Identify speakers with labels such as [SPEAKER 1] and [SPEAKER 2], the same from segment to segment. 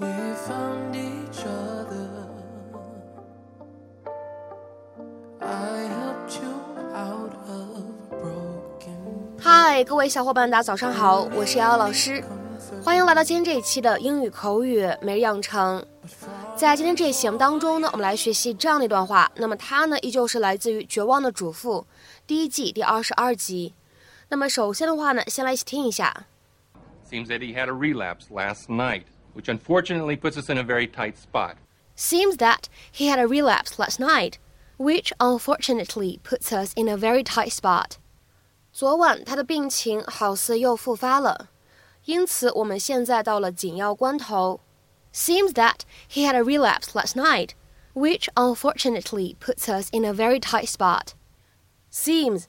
[SPEAKER 1] We found each other. I helped you out of broken
[SPEAKER 2] 嗨，各位小伙伴，大家早上好，我是瑶瑶老师，欢迎来到今天这一期的英语口语每日养成。在今天这一期节目当中呢，我们来学习这样的一段话。那么它呢，依旧是来自于《绝望的主妇》第一季第二十二集。那么首先的话呢，先来一起听一下。
[SPEAKER 3] Seems that he had a relapse last night, which unfortunately puts us in a very tight spot.
[SPEAKER 2] Seems that he had a relapse last night, which unfortunately puts us in a very tight spot. 昨晚他的病情好似又复发了，因此我们现在到了紧要关头。Seems that he had a relapse last night, which unfortunately puts us in a very tight spot. Seems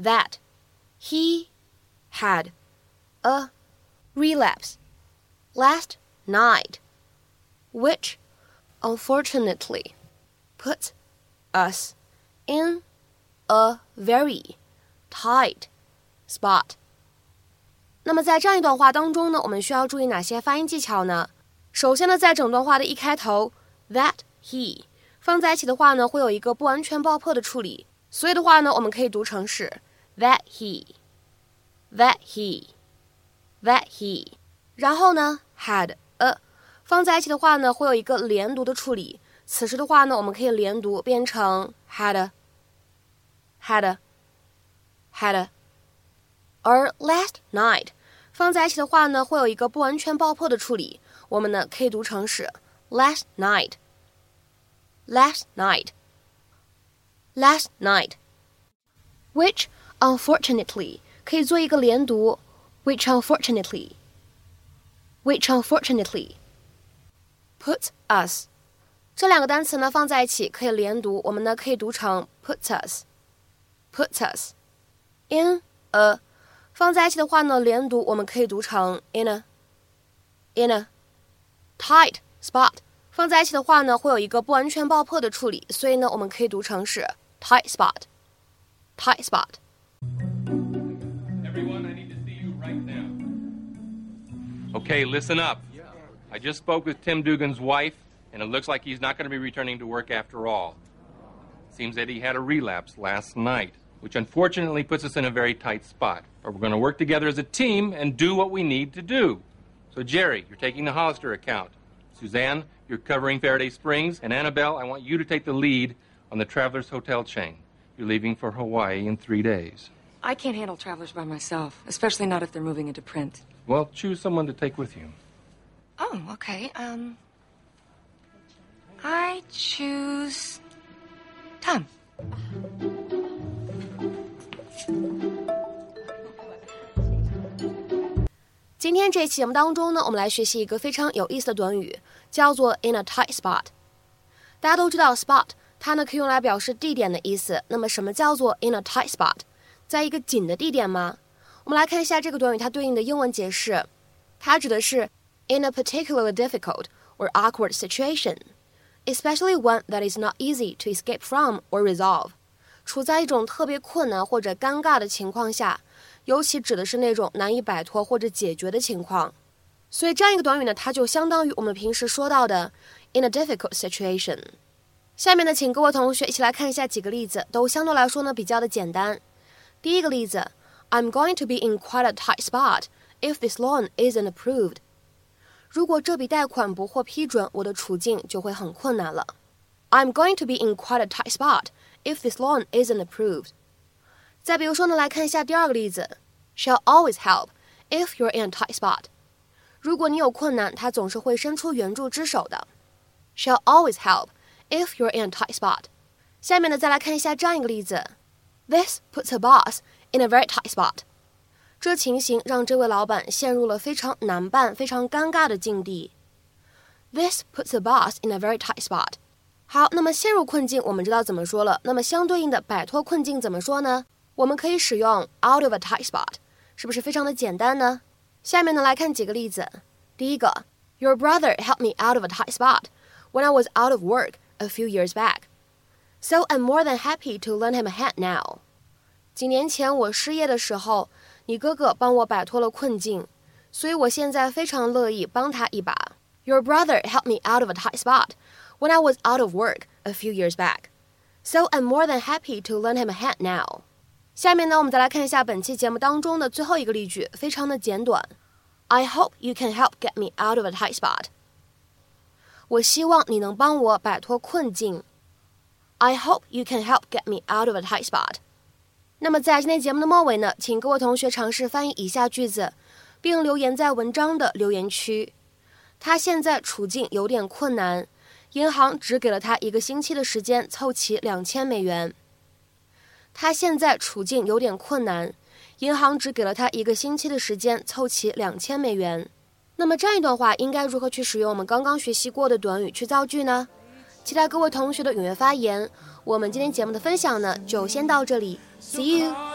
[SPEAKER 2] that he had a relapse last night, which unfortunately puts us in a very tight spot. 那么在这样一段话当中呢，我们需要注意哪些发音技巧呢？首先呢，在整段话的一开头，that he 放在一起的话呢，会有一个不完全爆破的处理，所以的话呢，我们可以读成是 that he，that he，that he。 然后呢，had a 放在一起的话呢，会有一个连读的处理。此时的话呢，我们可以连读变成 had a, had a, had a。而 last night 放在一起的话呢，会有一个不完全爆破的处理。我们呢可以读成是 last night, last night, last night。which unfortunately 可以做一个连读，which unfortunately, which unfortunately put us 这两个单词呢放在一起可以连读，我们呢可以读成 put us, put us in a 放在一起的话呢连读，我们可以读成 in a, in a tight spot 放在一起的话呢会有一个不完全爆破的处理，所以呢我们可以读成是 tight spot, tight spot。
[SPEAKER 3] Okay, listen up. I just spoke with Tim Dugan's wife, and it looks like he's not going to be returning to work after all. Seems that he had a relapse last night, which unfortunately puts us in a very tight spot. But we're going to work together as a team and do what we need to do. So, Jerry, you're taking the Hollister account. Suzanne, you're covering Faraday Springs. And Annabel, I want you to take the lead on the Travelers Hotel chain. You're leaving for Hawaii in three days.
[SPEAKER 4] I can't handle travelers by myself, especially not if they're moving into print.
[SPEAKER 3] Well, choose someone to take with you.
[SPEAKER 4] Oh, okay. Um, I choose Tom.
[SPEAKER 2] 今天这期节目当中呢，我们来学习一个非常有意思的短语，叫做 in a tight spot。大家都知道 spot 它呢可以用来表示地点的意思。那么什么叫做 in a tight spot？ 在一个紧的地点吗？我们来看一下这个短语它对应的英文解释，它指的是 in a particularly difficult or awkward situation, especially one that is not easy to escape from or resolve。处在一种特别困难或者尴尬的情况下，尤其指的是那种难以摆脱或者解决的情况。所以这样一个短语呢，它就相当于我们平时说到的 in a difficult situation。下面呢，请各位同学一起来看一下几个例子，都相对来说呢比较的简单。第一个例子，I'm going to be in quite a tight spot if this loan isn't approved。如果这笔贷款不获批准，我的处境就会很困难了。I'm going to be in quite a tight spot if this loan isn't approved。再比如说呢，来看一下第二个例子，She'll always help if you're in a tight spot。如果你有困难，她总是会伸出援助之手的。She'll always help if you're in a tight spot。下面呢，再来看一下这样一个例子 ，This puts her boss in a very tight spot。这情形让这位老板陷入了非常难办、非常尴尬的境地。This puts the boss in a very tight spot。好，那么陷入困境，我们知道怎么说了。那么相对应的摆脱困境怎么说呢？我们可以使用 out of a tight spot，是不是非常的简单呢？下面呢来看几个例子。第一个，Your brother helped me out of a tight spot when I was out of work a few years back, so I'm more than happy to lend him a hand now. 几年前我失业的时候，你哥哥帮我摆脱了困境，所以我现在非常乐意帮他一把。 Your brother helped me out of a tight spot when I was out of work a few years back, so I'm more than happy to lend him a hand now. 下面呢，我们再来看一下本期节目当中的最后一个例句，非常的简短。I hope you can help get me out of a tight spot. 我希望你能帮我摆脱困境。 I hope you can help get me out of a tight spot. 那么在今天节目的末尾呢，请各位同学尝试翻译以下句子，并留言在文章的留言区。他现在处境有点困难，银行只给了他一个星期的时间凑齐两千美元。他现在处境有点困难，银行只给了他一个星期的时间凑齐两千美元。那么这样一段话应该如何去使用我们刚刚学习过的短语去造句呢？期待各位同学的踊跃发言。我们今天节目的分享呢，就先到这里，See you。